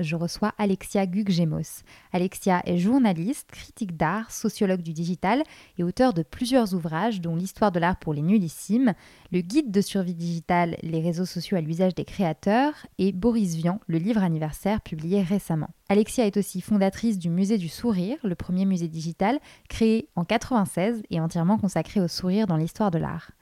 je reçois Alexia Guggemos. Alexia est journaliste, critique d'art, sociologue du digital et auteur de plusieurs ouvrages dont L'histoire de l'art pour les nullissimes, le guide de survie digitale, les réseaux sociaux à l'usage des créateurs et Boris Vian, le livre anniversaire publié récemment. Alexia est aussi fondatrice du Musée du Sourire, le premier musée digital créé en 96 et entièrement consacré au sourire dans l'histoire de l'art.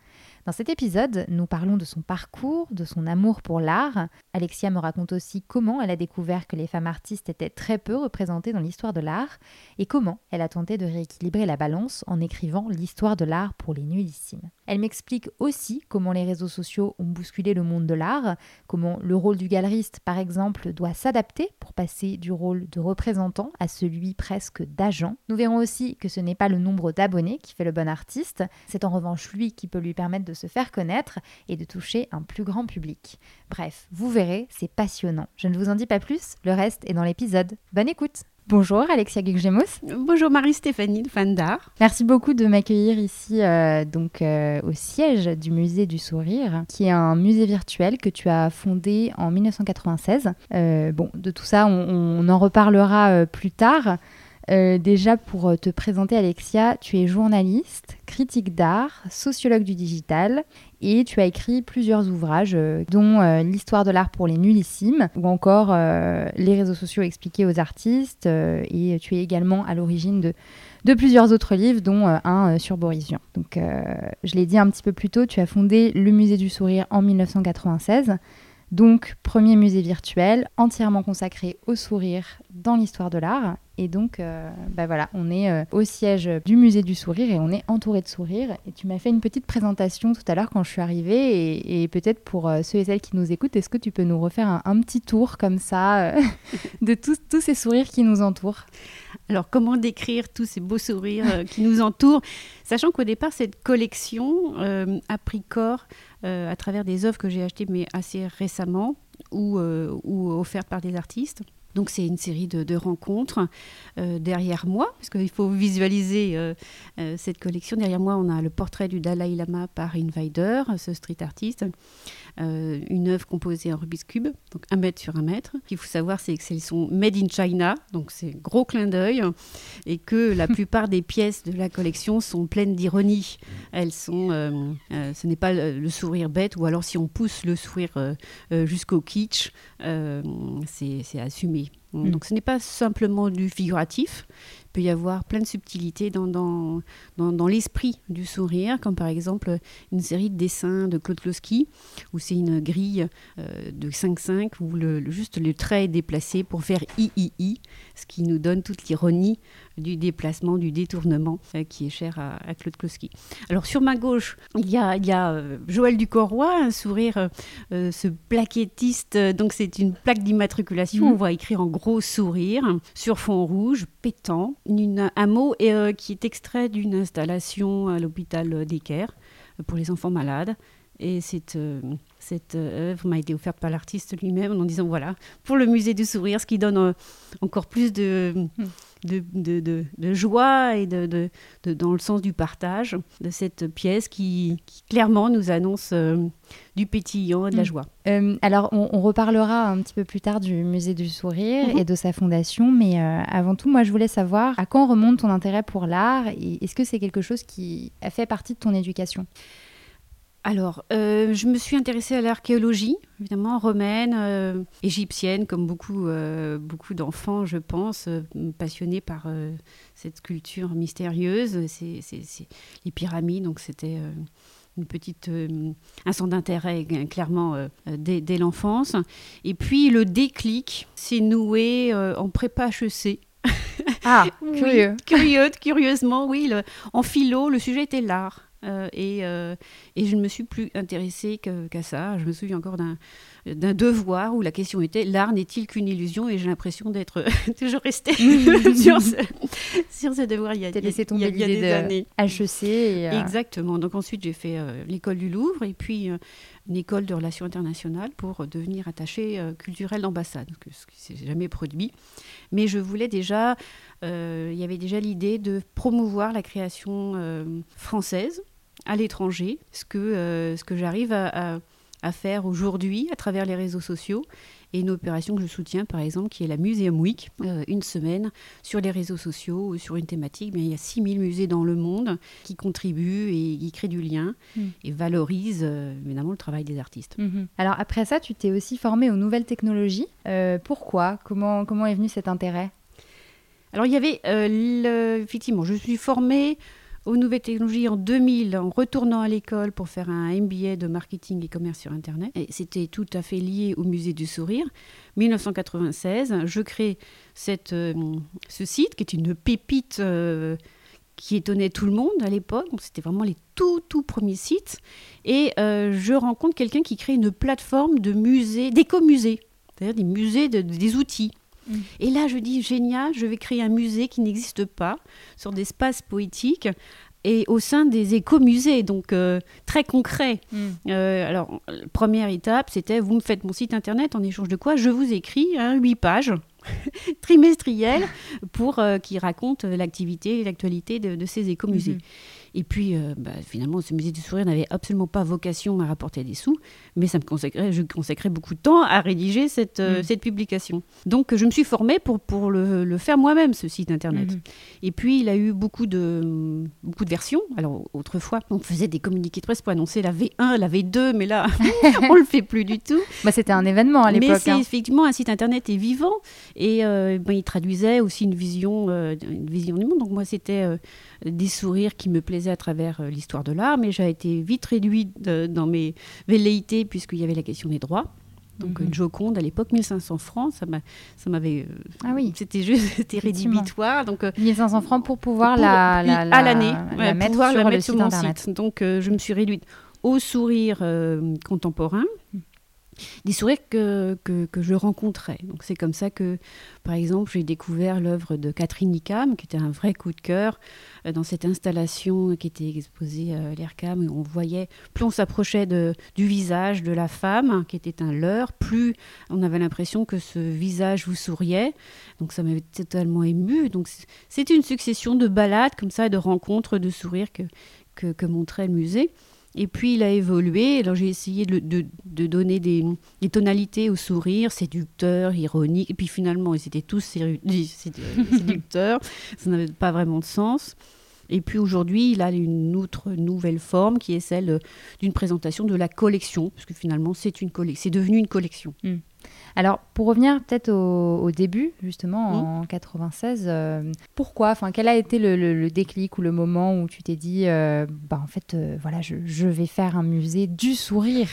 Dans cet épisode, nous parlons de son parcours, de son amour pour l'art. Alexia me raconte aussi comment elle a découvert que les femmes artistes étaient très peu représentées dans l'histoire de l'art et comment elle a tenté de rééquilibrer la balance en écrivant l'histoire de l'art pour les nullissimes. Elle m'explique aussi comment les réseaux sociaux ont bousculé le monde de l'art, comment le rôle du galeriste, par exemple, doit s'adapter pour passer du rôle de représentant à celui presque d'agent. Nous verrons aussi que ce n'est pas le nombre d'abonnés qui fait le bon artiste, c'est en revanche lui qui peut lui permettre de de se faire connaître et de toucher un plus grand public. Bref, vous verrez, c'est passionnant. Je ne vous en dis pas plus, le reste est dans l'épisode. Bonne écoute Bonjour Alexia Guigemos. Bonjour Marie-Stéphanie, fan d'art. Merci beaucoup de m'accueillir ici euh, donc euh, au siège du musée du sourire, qui est un musée virtuel que tu as fondé en 1996. Euh, bon, de tout ça, on en reparlera plus tard. Euh, déjà, pour euh, te présenter, Alexia, tu es journaliste, critique d'art, sociologue du digital et tu as écrit plusieurs ouvrages, euh, dont L'histoire de l'art pour les nullissimes ou encore Les réseaux sociaux expliqués aux artistes. et tu es également à l'origine de, de, plusieurs autres livres, dont un sur Boris Vian. Donc, je l'ai dit un petit peu plus tôt, tu as fondé le Musée du Sourire en 1996. Donc, premier musée virtuel entièrement consacré au sourire dans l'histoire de l'art. Et donc, euh, bah voilà, on est euh, au siège du musée du sourire et on est entouré de sourires. Et tu m'as fait une petite présentation tout à l'heure quand je suis arrivée. Et, peut-être pour euh, ceux et celles qui nous écoutent, est-ce que tu peux nous refaire un, petit tour comme ça de tous, tous ces sourires qui nous entourent? Alors, comment décrire tous ces beaux sourires qui nous entourent? Sachant qu'au départ, cette collection a pris corps euh, à travers des œuvres que j'ai achetées mais assez récemment ou, euh, ou offertes par des artistes. Donc c'est une série de, rencontres euh, derrière moi, parce qu'il faut visualiser cette collection. Derrière moi, on a le portrait du Dalai Lama par Invader, ce street artiste. Euh, une œuvre composée en Rubik's Cube, donc un mètre sur un mètre. Ce qu'il faut savoir, c'est qu'elles sont made in China, donc c'est gros clin d'œil, et que la plupart des pièces de la collection sont pleines d'ironie. Elles sont, euh, euh, ce n'est pas le, sourire bête, ou alors si on pousse le sourire jusqu'au kitsch, c'est assumé. Mm. Donc ce n'est pas simplement du figuratif, il peut y avoir plein de subtilités dans, dans, dans, l'esprit du sourire, comme par exemple une série de dessins de Claude Kloski, où c'est une grille euh, de 5-5, où le, juste le trait est déplacé pour faire I-I-I, ce qui nous donne toute l'ironie du déplacement, du détournement euh, qui est cher à, Claude Kloski. Alors sur ma gauche, il y a, il y a euh, Joël Ducorroy, un sourire, ce plaquettiste, donc c'est une plaque d'immatriculation, mm. on voit écrire en gros sourire sur fond rouge, pétant, un mot euh, qui est extrait d'une installation à l'hôpital d'Equerre pour les enfants malades. Et cette, euh, cette œuvre m'a été offerte par l'artiste lui-même en disant voilà, pour le musée du sourire, ce qui donne euh, encore plus de, de, de, de, joie et de, dans le sens du partage de cette pièce qui, clairement nous annonce euh, du pétillant et de la mm. joie. alors, on, reparlera un petit peu plus tard du musée du sourire mm-hmm. et de sa fondation, mais avant tout, moi, je voulais savoir à quand remonte ton intérêt pour l'art et est-ce que c'est quelque chose qui a fait partie de ton éducation? Alors, euh, je me suis intéressée à l'archéologie, évidemment, romaine, euh, égyptienne, comme beaucoup, euh, beaucoup d'enfants, je pense, passionnés par cette culture mystérieuse. C'est, les pyramides, donc c'était une petite, un centre d'intérêt clairement dès, dès l'enfance. Et puis le déclic s'est noué en prépa HEC. Ah, curieux. curieux, curieusement, oui. en philo, le sujet était l'art. Euh, et, euh, et, je ne me suis plus intéressée qu'à ça. Je me souviens encore d'un devoir où la question était l'art n'est-il qu'une illusion? Et j'ai l'impression d'être toujours restée sur, ce, sur ce devoir il y a, laissé tomber il y a, des années. HEC. Et, Exactement. Donc ensuite, j'ai fait l'école du Louvre et puis une école de relations internationales pour devenir attachée euh, culturelle d'ambassade, ce qui s'est jamais produit. Mais je voulais déjà, euh, il y avait déjà l'idée de promouvoir la création euh, française à l'étranger, ce que, ce que j'arrive à, faire aujourd'hui à travers les réseaux sociaux et une opération que je soutiens, par exemple, qui est la Museum Week, euh, une semaine sur les réseaux sociaux, sur une thématique. Mais il y a 6000 musées dans le monde qui contribuent et qui créent du lien mm. et valorisent euh, évidemment le travail des artistes. Mm-hmm. Alors après ça, tu t'es aussi formée aux nouvelles technologies. Euh, pourquoi? Comment, comment est venu cet intérêt? Alors il y avait, effectivement, je suis formée aux nouvelles technologies en 2000 en retournant à l'école pour faire un MBA de marketing et commerce sur Internet. Et c'était tout à fait lié au musée du sourire. 1996, je crée euh, ce site qui est une pépite euh, qui étonnait tout le monde à l'époque. C'était vraiment les tout, tout premiers sites. Et euh, je rencontre quelqu'un qui crée une plateforme de musée, d'éco-musée, c'est-à-dire des musées, de, des outils. Et là, je dis, génial, je vais créer un musée qui n'existe pas, sur des espaces poétiques, et au sein des écomusées, donc euh, très concret. Mm. Euh, alors, première étape, c'était, vous me faites mon site internet, en échange de quoi je vous écris hein, 8 pages trimestrielles pour euh, qui racontent l'activité et l'actualité de, ces écomusées. Mm-hmm. Et puis, euh, bah, finalement, ce musée du sourire n'avait absolument pas vocation à rapporter des sous, mais ça me consacrait, je consacrais beaucoup de temps à rédiger cette, euh, mm. cette publication. Donc, je me suis formée pour, pour le, le faire moi-même, ce site internet. Mm-hmm. Et puis, il a eu beaucoup de, beaucoup de versions. Alors, autrefois, on faisait des communiqués de presse pour annoncer la V1, la V2, mais là, on le fait plus du tout. Bah, C'était un événement à l'époque. Mais c'est hein. effectivement un site internet est vivant et euh, ben, il traduisait aussi une vision, une vision du monde. Donc, moi, c'était des sourires qui me plaisaient à travers euh, l'histoire de l'art, mais j'ai été vite réduite dans mes velléités puisqu'il y avait la question des droits. Donc mhm. une Joconde à l'époque 1500 francs, ça m'avait euh, ah oui, c'était juste c'était rédhibitoire donc 1500 euh, francs pour pouvoir la, à l'année mettre sur, le site internet. Donc je me suis réduite au sourire contemporain. Mm des sourires que, que, je rencontrais. Donc c'est comme ça que, par exemple, j'ai découvert l'œuvre de Catherine Nicam, qui était un vrai coup de cœur euh, dans cette installation qui était exposée à l'ERCAM, où on voyait, plus on s'approchait du visage de la femme, qui était un leurre, plus on avait l'impression que ce visage vous souriait. Donc ça m'avait totalement ému. Donc c'est une succession de balades comme ça, de rencontres, de sourires que, que montrait le musée. Et puis il a évolué. Alors j'ai essayé de, donner des, des, tonalités au sourire, séducteur, ironique. Et puis finalement, ils étaient tous séducteurs. ça n'avait pas vraiment de sens. Et puis aujourd'hui, il a une autre nouvelle forme qui est celle d'une présentation de la collection, parce que finalement, c'est une c'est devenu une collection. Hmm. Alors, pour revenir peut-être au, début, justement, en 96, euh, pourquoi Enfin, quel a été le, déclic ou le moment où tu t'es dit, euh, bah, en fait, euh, voilà, je, vais faire un musée du sourire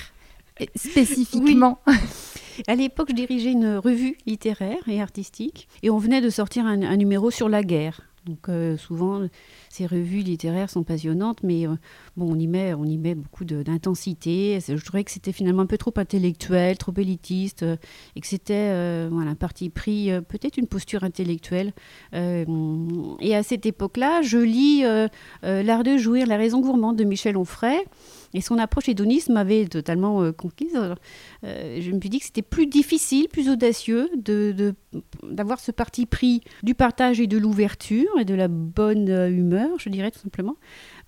spécifiquement À l'époque, je dirigeais une revue littéraire et artistique, et on venait de sortir un numéro sur la guerre. Donc euh, souvent, ces revues littéraires sont passionnantes, mais euh, bon, on y met, on y met beaucoup d'intensité. Je trouvais que c'était finalement un peu trop intellectuel, trop élitiste, euh, et que c'était voilà, un parti pris, peut-être une posture intellectuelle. et à cette époque-là, je lis L'art de jouir, la raison gourmande de Michel Onfray. Et son approche hédoniste m'avait totalement euh, conquise. Euh, je me suis dit que c'était plus difficile, plus audacieux d'avoir de, ce parti pris du partage et de l'ouverture et de la bonne euh, humeur, je dirais tout simplement,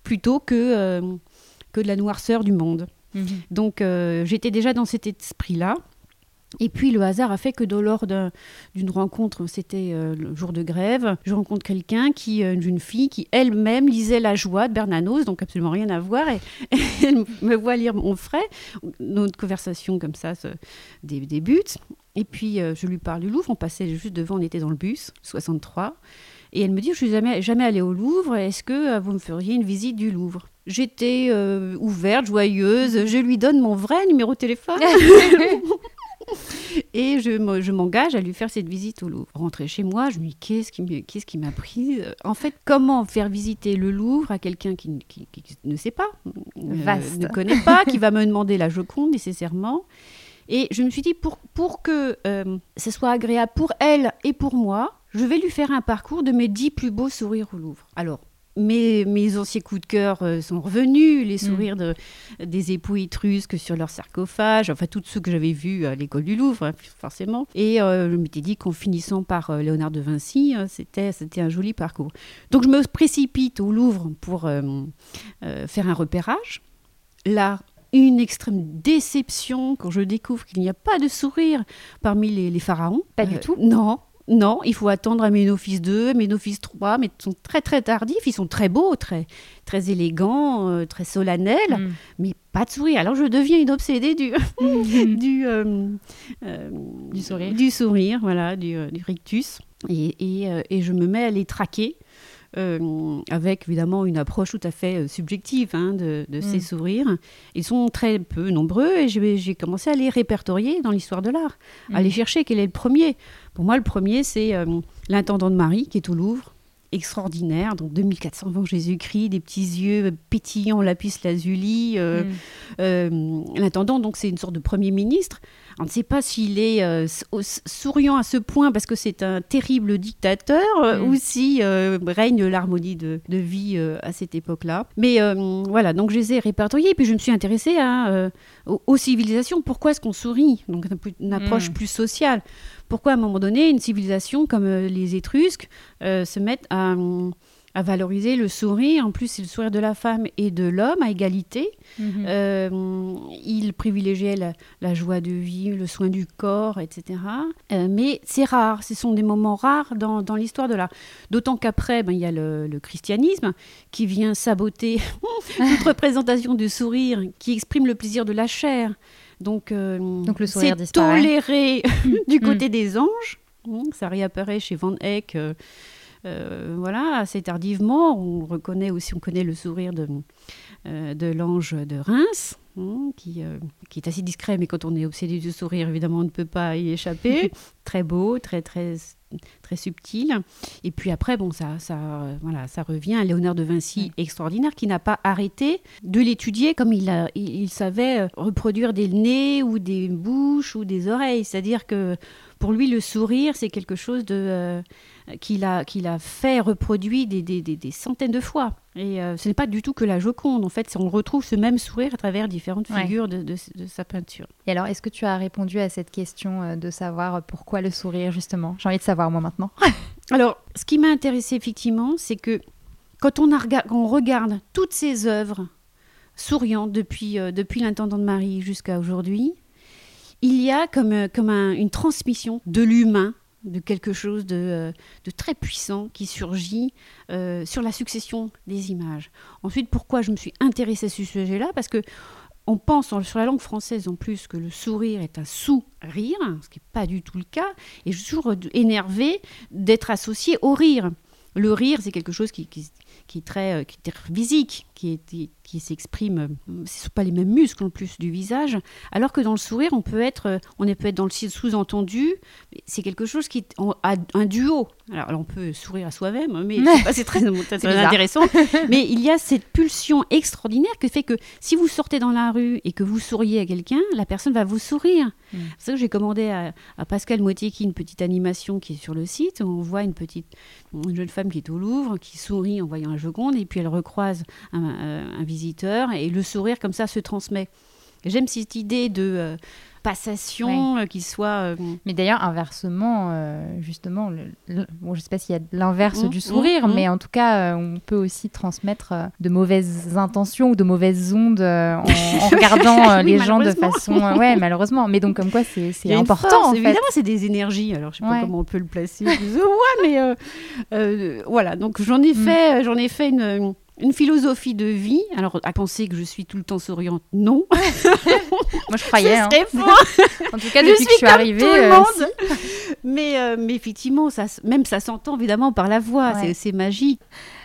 plutôt que, que de la noirceur du monde. Mhm. Donc j'étais déjà dans cet esprit-là. Et puis le hasard a fait que lors d'une rencontre, c'était euh, le jour de grève, je rencontre quelqu'un qui, euh, une jeune fille, qui elle-même lisait La Joie de Bernanos, donc absolument rien à voir, et, elle me voit lire mon frère. Notre conversation comme ça se débute. Et puis euh, je lui parle du Louvre, on passait juste devant, on était dans le bus, 63. Et elle me dit, je suis jamais, jamais allée au Louvre, est-ce que vous me feriez une visite du Louvre? J'étais ouverte, joyeuse, je lui donne mon vrai numéro de téléphone. Et je m'engage à lui faire cette visite au Louvre. Rentrer chez moi, je me dis qu'est-ce qui m'a pris En fait, comment faire visiter le Louvre à quelqu'un qui, ne sait pas, euh, ne connaît pas, qui va me demander la Joconde nécessairement? Et je me suis dit, pour, pour que euh, ce soit agréable pour elle et pour moi, je vais lui faire un parcours de mes dix plus beaux sourires au Louvre. Alors, mes, mes anciens coups de cœur euh, sont revenus, les mm. sourires de, des époux étrusques sur leur sarcophage, enfin tous ceux que j'avais vus à l'école du Louvre, hein, forcément. Et euh, je m'étais dit qu'en finissant par Léonard de Vinci, c'était, c'était un joli parcours. Donc je me précipite au Louvre pour faire un repérage. Là, une extrême déception quand je découvre qu'il n'y a pas de sourire parmi les, pharaons. Pas du euh, tout Non, non, il faut attendre à Ménophis 2, Ménophis 3, mais ils sont très très tardifs, ils sont très beaux, très, très élégants, euh, très solennels, mm. mais pas de sourire. Alors je deviens une obsédée du, du, euh, du, sourire. Du sourire, voilà, du, rictus. Et, et, je me mets à les traquer euh, avec évidemment une approche tout à fait euh, subjective hein, de, ces mm. sourires. Ils sont très peu nombreux et j'ai commencé à les répertorier dans l'histoire de l'art, à aller mm. chercher quel est le premier? Pour moi, le premier, c'est euh, l'intendant de Marie qui est au Louvre extraordinaire, donc 2400 avant Jésus-Christ, des petits yeux pétillants, lapis lazuli. Euh, mm. euh, l'intendant, donc c'est une sorte de premier ministre. On ne sait pas s'il est euh, souriant à ce point parce que c'est un terrible dictateur mm. ou si règne l'harmonie de, vie à cette époque-là. Mais voilà, donc je les ai répertoriés, puis je me suis intéressée à, aux, civilisations. Pourquoi est-ce qu'on sourit? Donc une approche mm. plus sociale pourquoi à un moment donné, une civilisation comme euh, les Étrusques euh, se mettent à, valoriser le sourire. En plus, c'est le sourire de la femme et de l'homme à égalité. Mhm. Euh, ils privilégiaient la, joie de vivre, le soin du corps, etc. mais c'est rare, ce sont des moments rares dans, l'histoire de l'art. D'autant qu'après, ben, il y a le, le, christianisme qui vient saboter toute représentation du sourire, qui exprime le plaisir de la chair. Donc, euh, Donc le sourire c'est toléré du mm. côté des anges. Mm, ça réapparaît chez Van Eyck. Euh, euh, voilà, assez tardivement. On reconnaît aussi, on connaît le sourire de, de l'ange de Reims, mm, qui, qui, est assez discret, mais quand on est obsédé du sourire, évidemment, on ne peut pas y échapper. très beau, très, très très subtil. Et puis après, bon, ça, ça, voilà, ça revient à Léonard de Vinci, extraordinaire, qui n'a pas arrêté de l'étudier comme il, a, il, savait euh, reproduire des nez ou des bouches ou des oreilles. C'est-à-dire que pour lui, le sourire, c'est quelque chose de, euh, qu'il a, qu'il a fait, reproduit des, des, des, centaines de fois. Et euh, ce n'est pas du tout que la Joconde. En fait, on retrouve ce même sourire à travers différentes figures de, de, sa peinture. Et alors, est-ce que tu as répondu à cette question euh, de savoir pourquoi le sourire, justement? J'ai envie de savoir, moi, maintenant. alors, ce qui m'a intéressé, effectivement, c'est que quand on, a, on regarde toutes ces œuvres souriantes depuis, euh, depuis l'intendant de Marie jusqu'à aujourd'hui, il y a comme, comme une transmission de l'humain de quelque chose de, euh, de, très puissant qui surgit euh, sur la succession des images. Ensuite, pourquoi je me suis intéressée à ce sujet-là? Parce que on pense sur la langue française en plus que le sourire est un sous-rire, ce qui n'est pas du tout le cas, et je suis toujours énervée d'être associée au rire. Le rire, c'est quelque chose qui, qui est très, euh, qui est physique, qui, est, s'exprime, euh, ce ne sont pas les mêmes muscles en plus du visage, alors que dans le sourire, on peut être, euh, on peut être dans le sous-entendu, c'est quelque chose qui a un duo. Alors, on peut sourire à soi-même, mais c'est très, intéressant. mais il y a cette pulsion extraordinaire qui fait que si vous sortez dans la rue et que vous souriez à quelqu'un, la personne va vous sourire. Mm. C'est ça que j'ai commandé à, Pascal Moitié une petite animation qui est sur le site, où on voit une petite une jeune femme qui est au Louvre, qui sourit en voyant un Joconde, et puis elle recroise un, euh, visiteur, et le sourire comme ça se transmet. J'aime cette idée de euh, passation euh, qui soit. Mais d'ailleurs, inversement, justement, bon, je ne sais pas s'il y a l'inverse mmh, du sourire, mmh, mais mmh. en tout cas, on peut aussi transmettre de mauvaises intentions ou de mauvaises ondes en, regardant les gens de façon. ouais, malheureusement. Mais donc, comme quoi, c'est important. en évidemment, c'est des énergies. Alors, je ne sais pas comment on peut le placer. ouais, mais voilà. Donc, j'en ai fait, j'en ai fait une une philosophie de vie. Alors, à penser que je suis tout le temps souriante, non. Moi, je croyais. Hein. en tout cas, depuis que je suis arrivée. Tout le euh, mais, euh, mais effectivement, ça, même ça s'entend évidemment par la voix. C'est magique.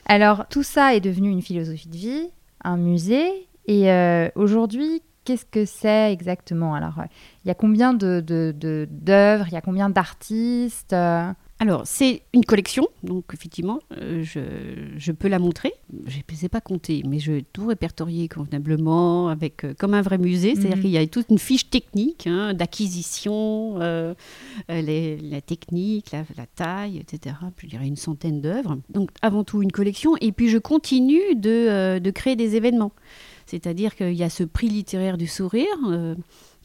Alors, tout ça est devenu une philosophie de vie, un musée. Et euh, aujourd'hui, qu'est-ce que c'est exactement? Alors, il y a combien d'œuvres, de, de, il y a combien d'artistes? Alors, c'est une collection, donc effectivement, euh, je, peux la montrer. Je ne sais pas compter, mais je vais tout répertorier convenablement, avec, euh, comme un vrai musée. C'est-à-dire mhm. qu'il y a toute une fiche technique hein, d'acquisition, euh, la technique, la, taille, etc. Je dirais une centaine d'œuvres. Donc, avant tout, une collection. Et puis, je continue de, de créer des événements. C'est-à-dire qu'il y a ce prix littéraire du sourire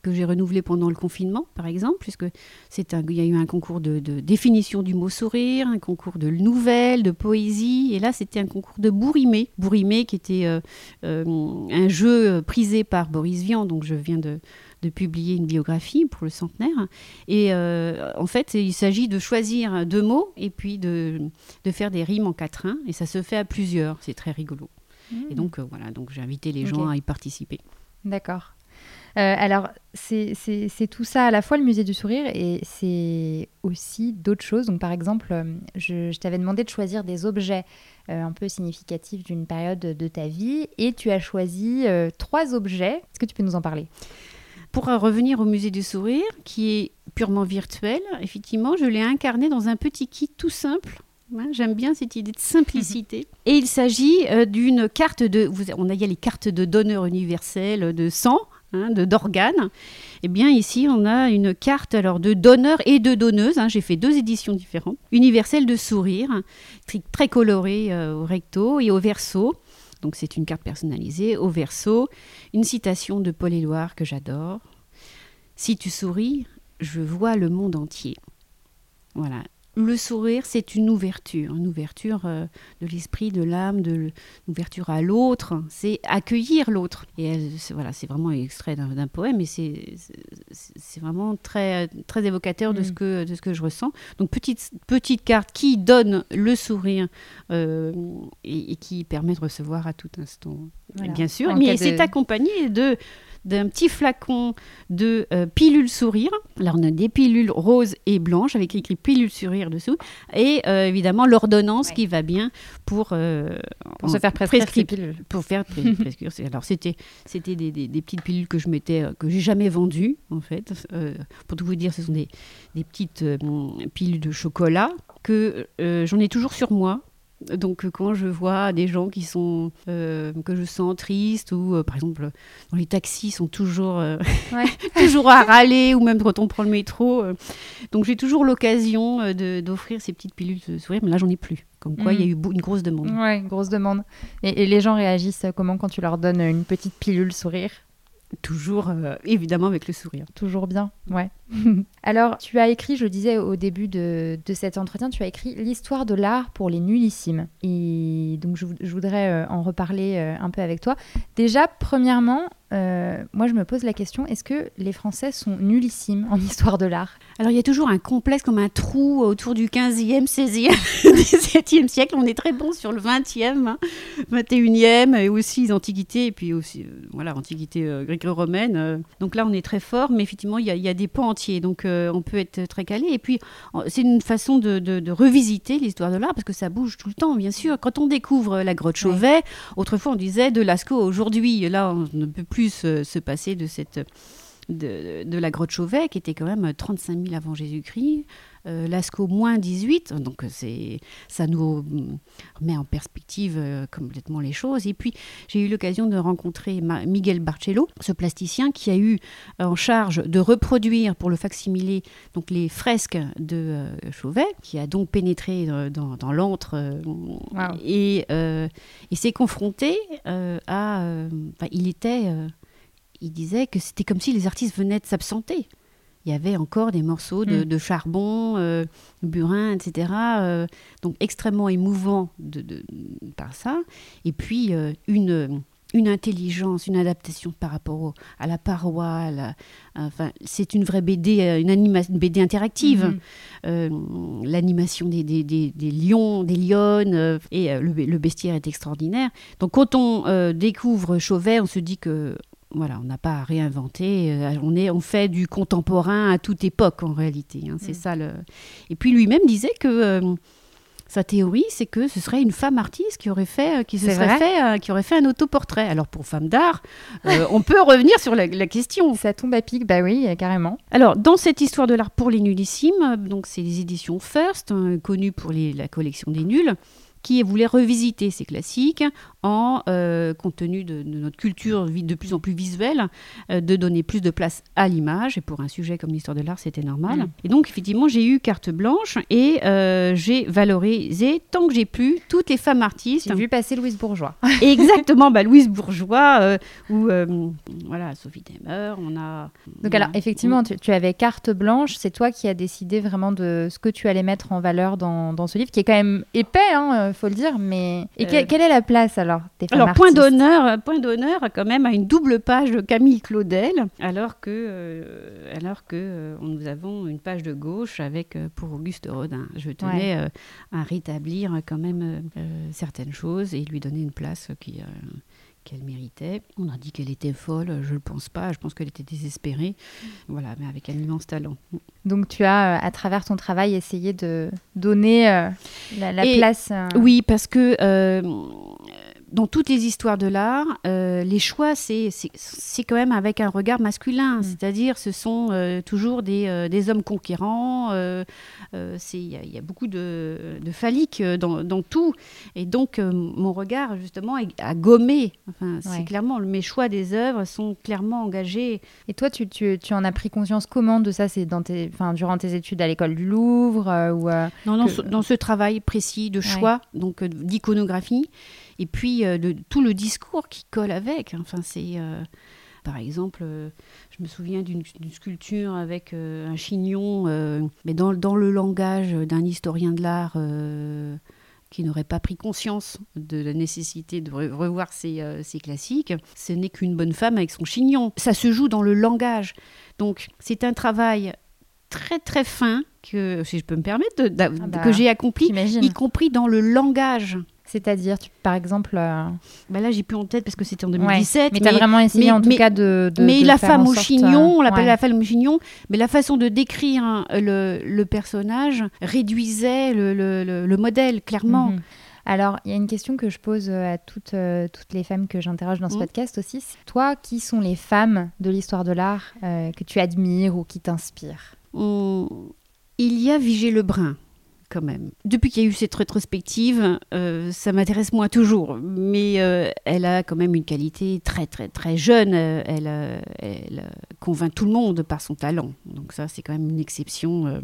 que j'ai renouvelé pendant le confinement, par exemple, puisque c'est il y a eu un concours de, définition du mot sourire, un concours de nouvelles, de poésie, et là c'était un concours de bourrimé, bourrimé qui était euh, euh, un jeu prisé par Boris Vian, donc je viens de, publier une biographie pour le centenaire. Et euh, en fait, il s'agit de choisir deux mots et puis de, faire des rimes en quatrain, et ça se fait à plusieurs, c'est très rigolo. Et mmh. donc voilà, donc j'ai invité les gens à y participer. D'accord. Euh, alors, c'est tout ça à la fois le musée du sourire et c'est aussi d'autres choses. Donc, par exemple, euh, je, t'avais demandé de choisir des objets euh, un peu significatifs d'une période de ta vie et tu as choisi trois objets. Est-ce que tu peux nous en parler? Pour revenir au musée du sourire, qui est purement virtuel, effectivement, je l'ai incarné dans un petit kit tout simple hein, J'aime bien cette idée de simplicité. Et il s'agit d'une carte de. on a, il y a les cartes de donneur universel de sang Hein, d'organes. Eh bien, ici, on a une carte alors de donneur et de donneuse. Hein. J'ai fait deux éditions différentes. Universelle de sourire, très, colorée euh, au recto et au verso. Donc, c'est une carte personnalisée. Au verso, une citation de Paul Éluard que j'adore. Si tu souris, je vois le monde entier. Voilà, le sourire, c'est une ouverture, une ouverture euh, de l'esprit, de l'âme, de une ouverture à l'autre. C'est accueillir l'autre. Et voilà, c'est vraiment extrait d'un poème, et c'est vraiment très très évocateur de ce mm. que de ce que je ressens. Donc petite petite carte qui donne le sourire euh, et, qui permet de recevoir à tout instant. Bien sûr, mais c'est accompagné de d'un petit flacon de euh, pilules sourire. Là, on a des pilules roses et blanches avec écrit pilule sourire dessous. Et euh, évidemment, l'ordonnance qui va bien pour, euh, pour se faire prescrire Pour faire prescrire. Alors, c'était, c'était des, des, petites pilules que je mettais, que j'ai jamais vendues, en fait. pour tout vous dire, ce sont des, des petites pilules de chocolat que j'en ai toujours sur moi donc quand je vois des gens qui sont euh, que je sens tristes ou euh, par exemple dans les taxis sont toujours euh, toujours à râler ou même quand on prend le métro, donc j'ai toujours l'occasion d'offrir ces petites pilules de sourire, mais là j'en ai plus. Comme quoi, il y a mm. eu une grosse demande. Ouais, une grosse demande. Et, et, les gens réagissent comment quand tu leur donnes une petite pilule sourire? Toujours, euh, évidemment, avec le sourire. Toujours bien, ouais. Alors, tu as écrit, je disais au début de, cet entretien, tu as écrit l'histoire de l'art pour les nullissimes. Et donc, je, voudrais euh, en reparler euh, un peu avec toi. Déjà, premièrement, euh, moi, je me pose la question est-ce que les Français sont nullissimes en histoire de l'art? Alors, il y a toujours un complexe comme un trou autour du 15e, 16e, 17e siècle. On est très bon sur le 20e, 21e, hein, et aussi les antiquités, et puis aussi, euh, voilà, antiquité euh, gréco-romaine. donc là, on est très fort, mais effectivement, il y, a, des pans entiers. Donc, on peut être très calé. Et puis, c'est une façon de, revisiter l'histoire de l'art, parce que ça bouge tout le temps, bien sûr. Quand on découvre la grotte Chauvet, autrefois, on disait de Lascaux. Aujourd'hui, là, on ne peut plus se, passer de cette de, la grotte Chauvet, qui était quand même 35 000 avant Jésus-Christ, Lascaux moins 18, donc ça nous remet en perspective euh, complètement les choses. Et puis j'ai eu l'occasion de rencontrer Miguel Barcello, ce plasticien qui a eu en charge de reproduire pour le facsimilé donc les fresques de euh, Chauvet, qui a donc pénétré dans, dans l'antre et, et s'est confronté à, il était il disait que c'était comme si les artistes venaient de s'absenter. Il y avait encore des morceaux de, mm. charbon, euh, burin, etc. Euh, donc extrêmement émouvant de, par ça. Et puis euh, une, une intelligence, une adaptation par rapport à la paroi. enfin, c'est une vraie BD, une, BD interactive. Mm-hmm. L'animation des, des, des, lions, des lionnes, et le, le, bestiaire est extraordinaire. Donc quand on découvre Chauvet, on se dit que voilà, on n'a pas à réinventer. Euh, on, est, on fait du contemporain à toute époque en réalité. Hein, c'est mm. ça le. Et puis lui-même disait que euh, sa théorie, c'est que ce serait une femme artiste qui aurait fait, euh, qui se serait fait, qui aurait fait un autoportrait. Alors pour femme d'art, on peut revenir sur la, la question. Ça tombe à pic, bah oui, carrément. Alors dans cette histoire de l'art pour les nullissimes, donc c'est les éditions First, hein, connues pour les- la collection des nuls qui voulait revisiter ces classiques en, euh, compte tenu de, de notre culture de plus en plus visuelle, euh, de donner plus de place à l'image. Et pour un sujet comme l'histoire de l'art, c'était normal. Mm. Et donc, effectivement, j'ai eu carte blanche et euh, j'ai valorisé, tant que j'ai pu, toutes les femmes artistes. J'ai vu passer Louise Bourgeois. Exactement, bah, Louise Bourgeois ou voilà, Sophie Demer, on a... Donc alors effectivement, tu, tu avais carte blanche, c'est toi qui as décidé vraiment de ce que tu allais mettre en valeur dans, dans ce livre, qui est quand même épais, hein, euh, faut le dire, mais... Et que- Euh, quelle est la place alors des femmes Alors, point d'honneur, euh, point d'honneur quand même à une double page de Camille Claudel, alors que, euh, alors que nous avons une page de gauche avec pour Auguste Rodin. Je tenais à rétablir quand même certaines choses et lui donner une place qui, qu'elle méritait. On a dit qu'elle était folle, je ne le pense pas, je pense qu'elle était désespérée, voilà, mais avec un immense talent. Donc tu as, euh, à travers ton travail, essayé de donner euh, la, place... euh, Oui, parce que euh, dans toutes les histoires de l'art, euh, les choix, c'est quand même avec un regard masculin. Mm. C'est-à-dire, ce sont euh, toujours des, euh, des hommes conquérants. Il y, a- y a beaucoup de, de phallique dans, dans tout. Et donc, mon regard, justement, est à gommer. Enfin, c'est Ouais. clairement, mes choix des œuvres sont clairement engagés. Et toi, tu, tu, tu en as pris conscience comment de ça? C'est dans tes, durant tes études à l'école du Louvre ou, euh, Dans, dans que- ce, dans ce travail précis de choix, donc d'iconographie, et puis euh, de tout le discours qui colle avec. Enfin, c'est euh, par exemple, euh, je me souviens d'une sculpture avec un chignon, mais dans, dans le langage d'un historien de l'art. qui n'aurait pas pris conscience de la nécessité de re- revoir euh, ces classiques, ce n'est qu'une bonne femme avec son chignon. Ça se joue dans le langage. Donc c'est un travail très très fin que, si je peux me permettre, de- Ah bah, que j'ai accompli, y compris dans le langage. C'est-à-dire, par exemple... euh, Bah là, j'ai plus en tête parce que c'était en ouais, 2017. mais tu as vraiment essayé mais- en tout mais- cas de, de- mais de la faire femme au chignon, euh, on l'appelle ouais. la femme au chignon, mais la façon de décrire hein, le, le personnage réduisait le, le- le- le modèle, clairement. Mhm. Alors, il y a une question que je pose euh, à toutes, euh, toutes les femmes que j'interroge dans ce Mhm. podcast aussi. Toi, qui sont les femmes de l'histoire de l'art euh, que tu admires ou qui t'inspirent? Il y a Vigée Lebrun, quand même. Depuis qu'il y a eu cette rétrospective, euh, ça m'intéresse moins toujours. Mais euh, elle a quand même une qualité très, très, très jeune. Euh, Elle, elle convainc tout le monde par son talent. Donc ça, c'est quand même une exception. euh.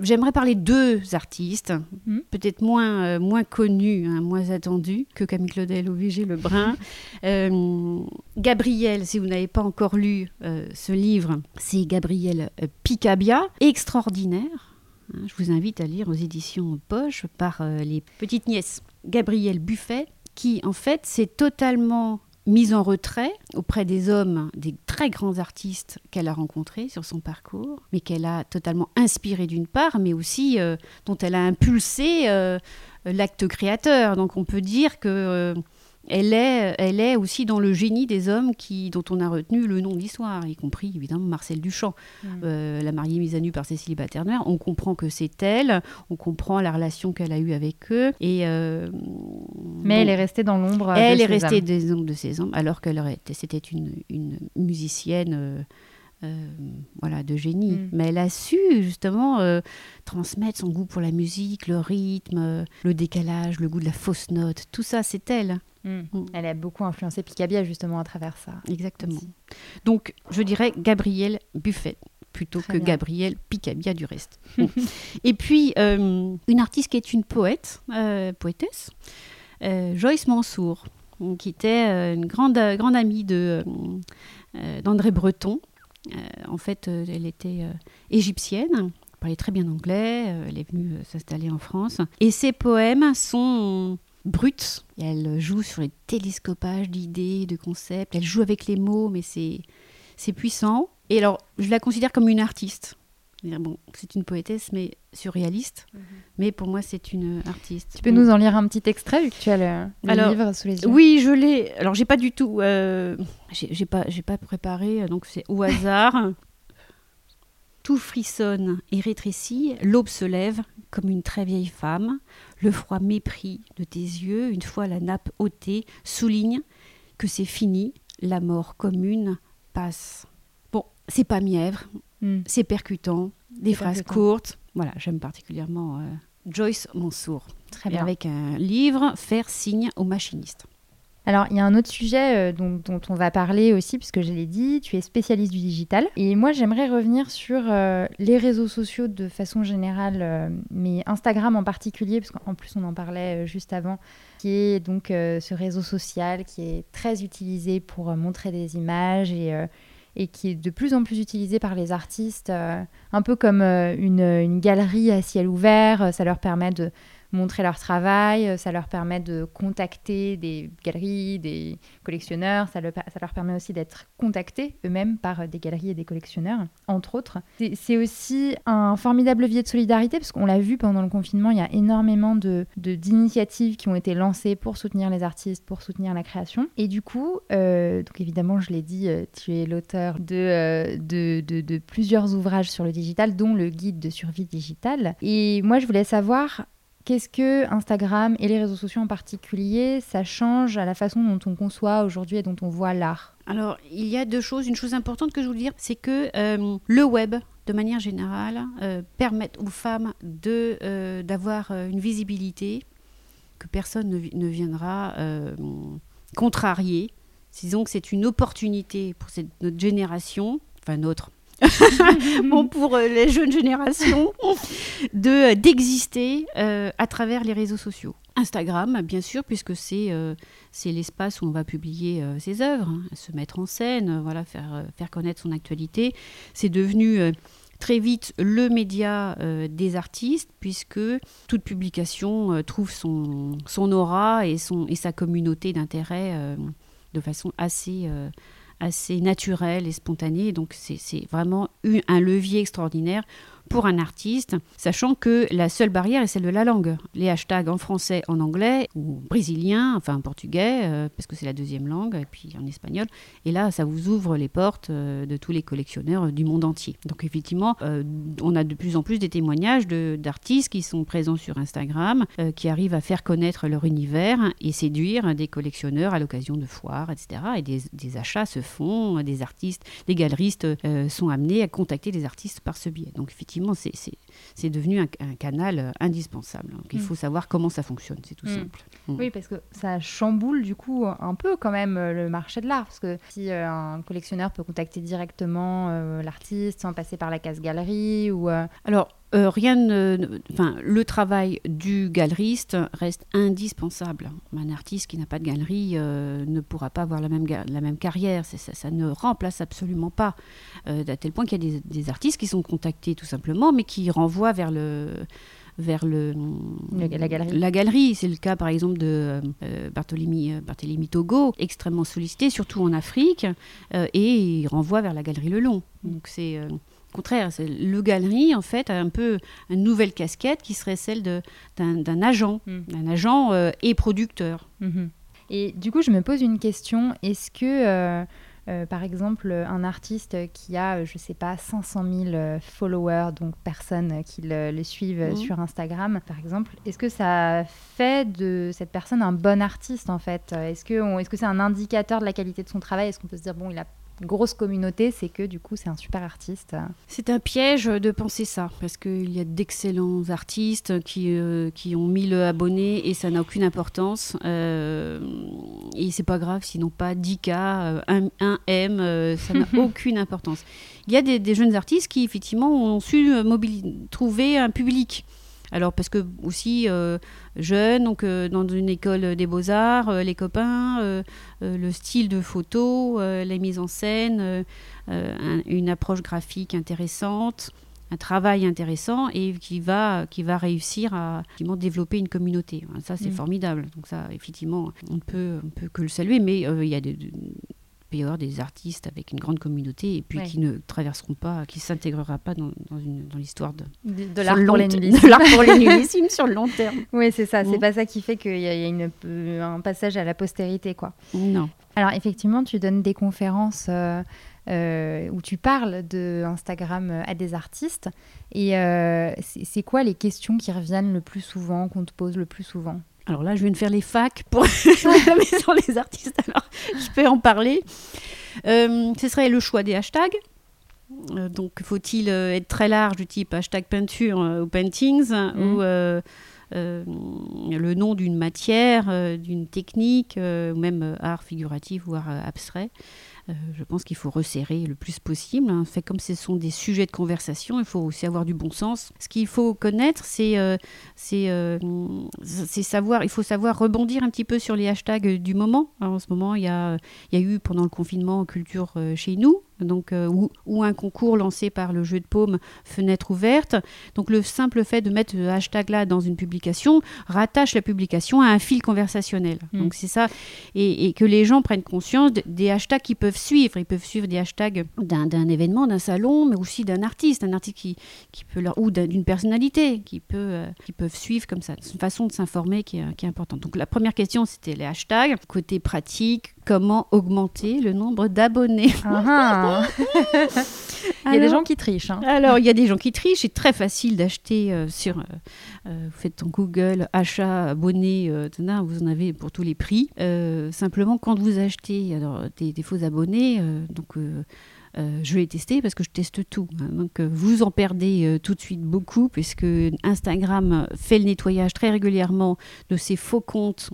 J'aimerais parler de deux artistes, Mhm. peut-être moins, euh, moins connus, hein, moins attendus que Camille Claudel ou Vigée Lebrun. Euh, Gabriel, si vous n'avez pas encore lu euh, ce livre, c'est Gabriel Picabia, extraordinaire. Hein, Je vous invite à lire aux éditions Poche par euh, les petites nièces Gabrielle Buffet, qui en fait s'est totalement mise en retrait auprès des hommes, des très grands artistes qu'elle a rencontrés sur son parcours, mais qu'elle a totalement inspiré d'une part, mais aussi euh, dont elle a impulsé euh, l'acte créateur. Donc on peut dire que elle est, elle est aussi dans le génie des hommes qui, dont on a retenu le nom d'histoire, y compris évidemment Marcel Duchamp, Mhm. euh, la mariée mise à nu par Cécilie Baterner. On comprend que c'est elle, on comprend la relation qu'elle a eue avec eux. Et, euh, Mais elle est restée dans l'ombre. de elle est restée des ombres de ses hommes, alors qu'elle c'était une, une musicienne. euh, euh, voilà, de génie. Mm. Mais elle a su justement euh, transmettre son goût pour la musique, le rythme, euh, le décalage, le goût de la fausse note. Tout ça, c'est elle. Mhm. Mm. Elle a beaucoup influencé Picabia justement à travers ça. Exactement. aussi. Donc, je dirais Gabriel Buffet plutôt Très que bien. Gabriel Picabia du reste. Bon. Et puis, euh, une artiste qui est une poète, euh, poétesse, euh, Joyce Mansour, qui était une grande, grande amie de, d'André Breton. En fait, elle était égyptienne, elle parlait très bien anglais, elle est venue s'installer en France. Et ses poèmes sont bruts. Et elle joue sur les télescopages d'idées, de concepts. Elle joue avec les mots, mais c'est, c'est puissant. Et alors, je la considère comme une artiste. Bon, c'est une poétesse, mais surréaliste. Mais pour moi, c'est une artiste. Tu peux nous en lire un petit extrait vu que tu as le, le Alors, livre sous les yeux Oui, je l'ai. Alors, j'ai pas du tout. euh, j'ai j'ai pas, j'ai pas préparé, donc c'est au hasard. tout frissonne et rétrécit, l'aube se lève comme une très vieille femme. Le froid mépris de tes yeux, une fois la nappe ôtée, souligne que c'est fini, la mort commune passe. Bon, c'est pas mièvre, Hmm. c'est percutant, des phrases percutant. courtes. Voilà, j'aime particulièrement euh, Joyce Mansour. Très bien. avec un livre, Faire signe au machiniste. Alors, il y a un autre sujet euh, dont, on va parler aussi, puisque je l'ai dit, tu es spécialiste du digital. Et moi, j'aimerais revenir sur euh, les réseaux sociaux de façon générale, euh, mais Instagram en particulier, parce qu'en plus, on en parlait juste avant, qui est donc ce réseau social qui est très utilisé pour montrer des images et, qui est de plus en plus utilisé par les artistes, un peu comme une, galerie à ciel ouvert. Ça leur permet de montrer leur travail, euh, ça leur permet de contacter des galeries, des collectionneurs, ça, le- ça leur permet aussi d'être contactés eux-mêmes par euh, des galeries et des collectionneurs, entre autres. C'est- aussi un formidable levier de solidarité, parce qu'on l'a vu pendant le confinement, il y a énormément de- de- d'initiatives qui ont été lancées pour soutenir les artistes, pour soutenir la création. Et du coup, euh, donc évidemment, je l'ai dit, tu es l'auteur de, de, de- de plusieurs ouvrages sur le digital, dont le guide de survie digitale. Et moi, je voulais savoir Qu'est-ce que Instagram et les réseaux sociaux en particulier, ça change à la façon dont on conçoit aujourd'hui et dont on voit l'art? Alors, il y a deux choses. Une chose importante que je voulais dire, c'est que euh, le web, de manière générale, euh, permet aux femmes euh, d'avoir une visibilité que personne ne, vi- ne viendra contrarier. Disons que c'est une opportunité pour cette, notre génération, enfin notre, bon, pour euh, les jeunes générations, de, d'exister euh, à travers les réseaux sociaux. Instagram, bien sûr, puisque c'est euh, c'est l'espace où on va publier euh, ses œuvres, hein, se mettre en scène, euh, voilà, faire, euh, faire connaître son actualité. C'est devenu euh, très vite le média euh, des artistes, puisque toute publication euh, trouve son, son aura et, son, et sa communauté d'intérêt euh, de façon assez, euh, assez naturelle et spontanée. Donc c'est vraiment un levier extraordinaire pour un artiste, sachant que la seule barrière est celle de la langue. Les hashtags en français, en anglais ou brésilien, enfin en portugais, euh, parce que c'est la deuxième langue, et puis en espagnol. Et là, ça vous ouvre les portes euh, de tous les collectionneurs euh, du monde entier. Donc effectivement, on a de plus en plus des témoignages d'artistes qui sont présents sur Instagram, qui arrivent à faire connaître leur univers et séduire des collectionneurs à l'occasion de foires, etc. Et des, des achats se font, des artistes, des galeristes sont amenés à contacter des artistes par ce biais. Donc effectivement, c'est- c'est c'est devenu un, un canal euh, indispensable. Donc il Mm. faut savoir comment ça fonctionne, c'est tout Mm. simple. Mm. Oui, parce que ça chamboule du coup un peu quand même euh, le marché de l'art. Parce que si euh, un collectionneur peut contacter directement euh, l'artiste sans passer par la case galerie ou... Alors, euh, rien ne- Enfin, le travail du galeriste reste indispensable. Un artiste qui n'a pas de galerie euh, ne pourra pas avoir la même, la même carrière. Ça ne remplace absolument pas. Euh, à tel point qu'il y a des, des artistes qui sont contactés tout simplement, mais qui renvoient vers le vers le, la galerie. La galerie, c'est le cas par exemple de euh, Barthélemy, euh, Barthélemy Togo, extrêmement sollicité, surtout en Afrique, euh, et il renvoie vers la galerie Le Long. Donc c'est euh, contraire, c'est- le galerie en fait a un peu une nouvelle casquette qui serait celle de- d'un d'un agent, Mm. d'un agent et producteur. Mhm. Et du coup, je me pose une question. Est-ce que, euh, par exemple, un artiste qui a, euh, je sais pas, 500 000 euh, followers, donc personnes qui le, le suivent Mhm. sur Instagram, par exemple, est-ce que ça fait de cette personne un bon artiste, en fait? Est-ce que c'est un indicateur de la qualité de son travail? Est-ce qu'on peut se dire, bon, il a grosse communauté, c'est que du coup, c'est un super artiste C'est un piège de penser ça, parce qu'il y a d'excellents artistes qui, euh, qui ont 1000 abonnés et ça n'a aucune importance. Euh, et c'est pas grave s'ils n'ont pas 10K, euh, 1, 1 M, euh, ça n'a aucune importance. Il y a des, des jeunes artistes qui, effectivement, ont su euh, trouver un public. Alors, parce que aussi, euh, jeunes, donc euh, dans une école des beaux-arts, euh, les copains, le style de photo, la mise en scène, un- une approche graphique intéressante, un travail intéressant et qui va, qui va réussir à développer une communauté. Ça, c'est Mm. formidable. Donc ça, effectivement, on ne peut, on peut que le saluer, mais il y a des, peut y avoir des artistes avec une grande communauté et puis qui ne traverseront pas, qui ne s'intégrera pas dans, dans l'histoire de, de, l'art pour, les nullissimes sur le long terme. Oui, c'est ça. C'est mm. pas ça qui fait qu'il y a, une, un passage à la postérité, quoi. Non. Alors effectivement, tu donnes des conférences euh, euh, où tu parles de Instagram à des artistes. Et euh, c'est quoi les questions qui reviennent le plus souvent, qu'on te pose le plus souvent? Alors là, je viens de faire les facs pour la maison des artistes, alors je peux en parler. ce serait le choix des hashtags. donc, faut-il être très large du type hashtag peinture ou paintings mmh. ou le nom d'une matière, d'une technique, ou même art figuratif ou art abstrait. Euh, je pense qu'il faut resserrer le plus possible. Hein. Fait comme ce sont des sujets de conversation, il faut aussi avoir du bon sens. Ce qu'il faut connaître, c'est euh, euh, savoir, il faut savoir rebondir un petit peu sur les hashtags du moment. en ce moment, il y a, il y a eu pendant le confinement culture chez nous, donc, euh, ou, un concours lancé par le jeu de paume Fenêtre ouverte. Donc le simple fait de mettre ce hashtag là dans une publication rattache la publication à un fil conversationnel. Mm. Donc c'est ça, et, que les gens prennent conscience des hashtags qu'ils peuvent suivre. Ils peuvent suivre des hashtags d'un événement, d'un salon, mais aussi d'un artiste, un artiste qui, qui peut leur, ou d'une personnalité qui peut, euh, qui peuvent suivre comme ça. C'est une façon de s'informer qui, qui est importante. Donc la première question c'était les hashtags. Côté pratique, comment augmenter le nombre d'abonnés. Ah ah. il y a des gens qui trichent. Hein. Alors, il y a des gens qui trichent. C'est très facile d'acheter euh, sur. Euh, euh, vous faites ton Google achat, abonné, vous en avez pour tous les prix. simplement, quand vous achetez alors, des, des faux abonnés, donc euh, je l'ai testé parce que je teste tout. Hein. Donc euh, vous en perdez euh, tout de suite beaucoup puisque Instagram fait le nettoyage très régulièrement de ces faux comptes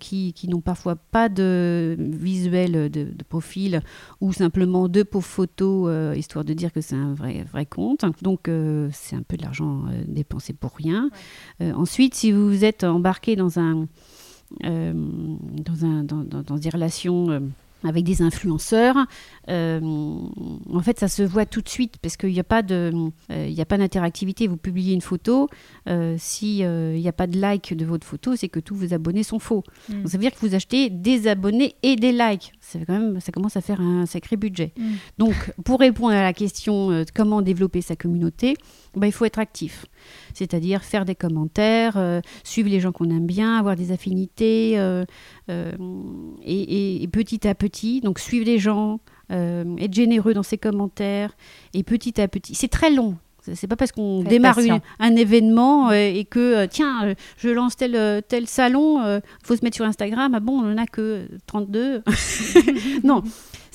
qui, n'ont parfois pas de visuel de, profil ou simplement deux pauvres photos histoire de dire que c'est un vrai, vrai compte. Donc c'est un peu de l'argent dépensé pour rien. ensuite, si vous êtes embarqué dans un dans, un, dans, dans, des relations avec des influenceurs, euh, en fait, ça se voit tout de suite parce qu'il n'y a pas de, euh, il a pas d'interactivité. Vous publiez une photo, euh, s'il n'y a pas de like de votre photo, c'est que tous vos abonnés sont faux. Mm. ça veut dire que vous achetez des abonnés et des likes. Quand même, ça commence à faire un sacré budget. Mm. Donc, pour répondre à la question de comment développer sa communauté, bah, il faut être actif. C'est-à-dire faire des commentaires, suivre les gens qu'on aime bien, avoir des affinités, et, et, petit à petit, donc suivre les gens, euh, être généreux dans ses commentaires, et petit à petit, c'est très long. C'est pas parce qu'on démarre un événement euh, et que, euh, tiens, je lance tel, tel salon, il faut se mettre sur Instagram, ah bon, on n'en a que 32. non,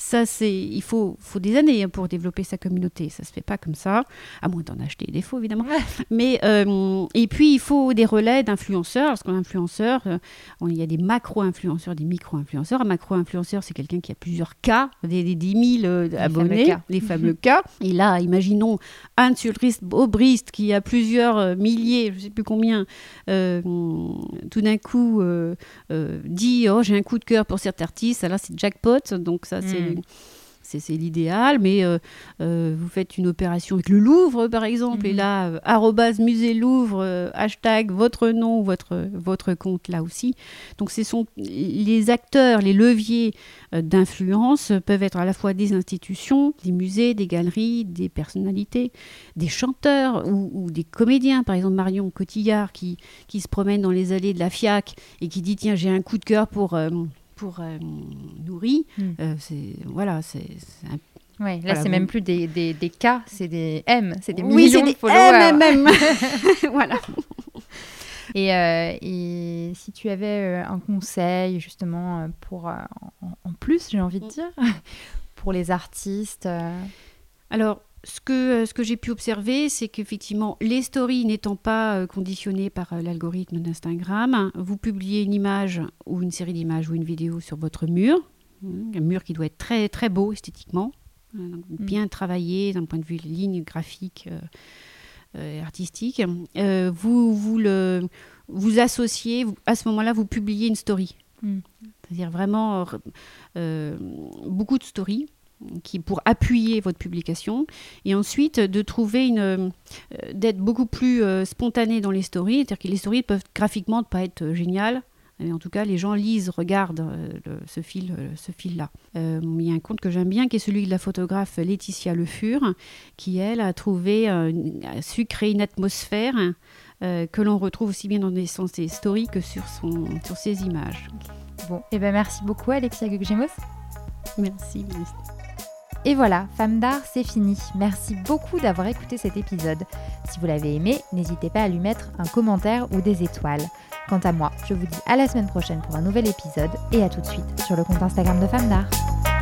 ça, c'est, il faut, faut des années hein, pour développer sa communauté. Ça se fait pas comme ça, à moins d'en acheter des faux, évidemment. Mais, euh, et puis, il faut des relais d'influenceurs. Parce qu'un influenceur, euh, il y a des macro-influenceurs, des micro-influenceurs. Un macro-influenceur, c'est quelqu'un qui a plusieurs cas, des, des 10 000 euh, abonnés, les fameux cas. Et là, imaginons Anne Sulrist Aubrist qui a plusieurs milliers, je ne sais plus combien, tout d'un coup dit Oh, j'ai un coup de cœur pour cet artiste. Là, c'est jackpot. Donc, ça, c'est c'est l'idéal, mais euh, euh, vous faites une opération avec le Louvre, par exemple, et mhm. là, euh, musée Louvre, hashtag votre nom, votre, votre compte là aussi. Donc, ce sont les acteurs, les leviers d'influence peuvent être à la fois des institutions, des musées, des galeries, des personnalités, des chanteurs ou, des comédiens. Par exemple, Marion Cotillard qui, qui se promène dans les allées de la FIAC et qui dit Tiens, j'ai un coup de cœur pour pour euh, nourri. Hmm. Euh, c'est voilà, c'est Ouais, là, c'est même plus des, des, des K, c'est des M, c'est des oui, millions des de followers. M, voilà. Et, euh, et, si tu avais un conseil, justement, pour, en, plus, j'ai envie de mm. dire, pour les artistes Alors, ce que, euh, ce que j'ai pu observer, c'est qu'effectivement, les stories n'étant pas euh, conditionnées par euh, l'algorithme d'Instagram, vous publiez une image ou une série d'images ou une vidéo sur votre mur, hein, un mur qui doit être très, très beau esthétiquement, hein, mm. bien travaillé d'un point de vue ligne graphique et artistique. vous, vous, le, vous associez, à ce moment-là, vous publiez une story. Mm. C'est-à-dire vraiment beaucoup de stories qui pour appuyer votre publication et ensuite de trouver une euh, d'être beaucoup plus euh, spontané dans les stories c'est-à-dire que les stories peuvent graphiquement ne pas être euh, géniales Mais en tout cas, les gens lisent, regardent le- ce fil, ce fil-là. Euh, il y a un conte que j'aime bien, qui est celui de la photographe Laetitia Le Fur, qui elle a trouvé, a su créer une atmosphère euh, que l'on retrouve aussi bien dans des sens des stories que sur son, sur ses images. Bon, et ben merci beaucoup Alexia Gugemos. Merci. merci. Et voilà, Femme d'art, c'est fini. Merci beaucoup d'avoir écouté cet épisode. Si vous l'avez aimé, n'hésitez pas à lui mettre un commentaire ou des étoiles. Quant à moi, je vous dis à la semaine prochaine pour un nouvel épisode et à tout de suite sur le compte Instagram de Femme d'art.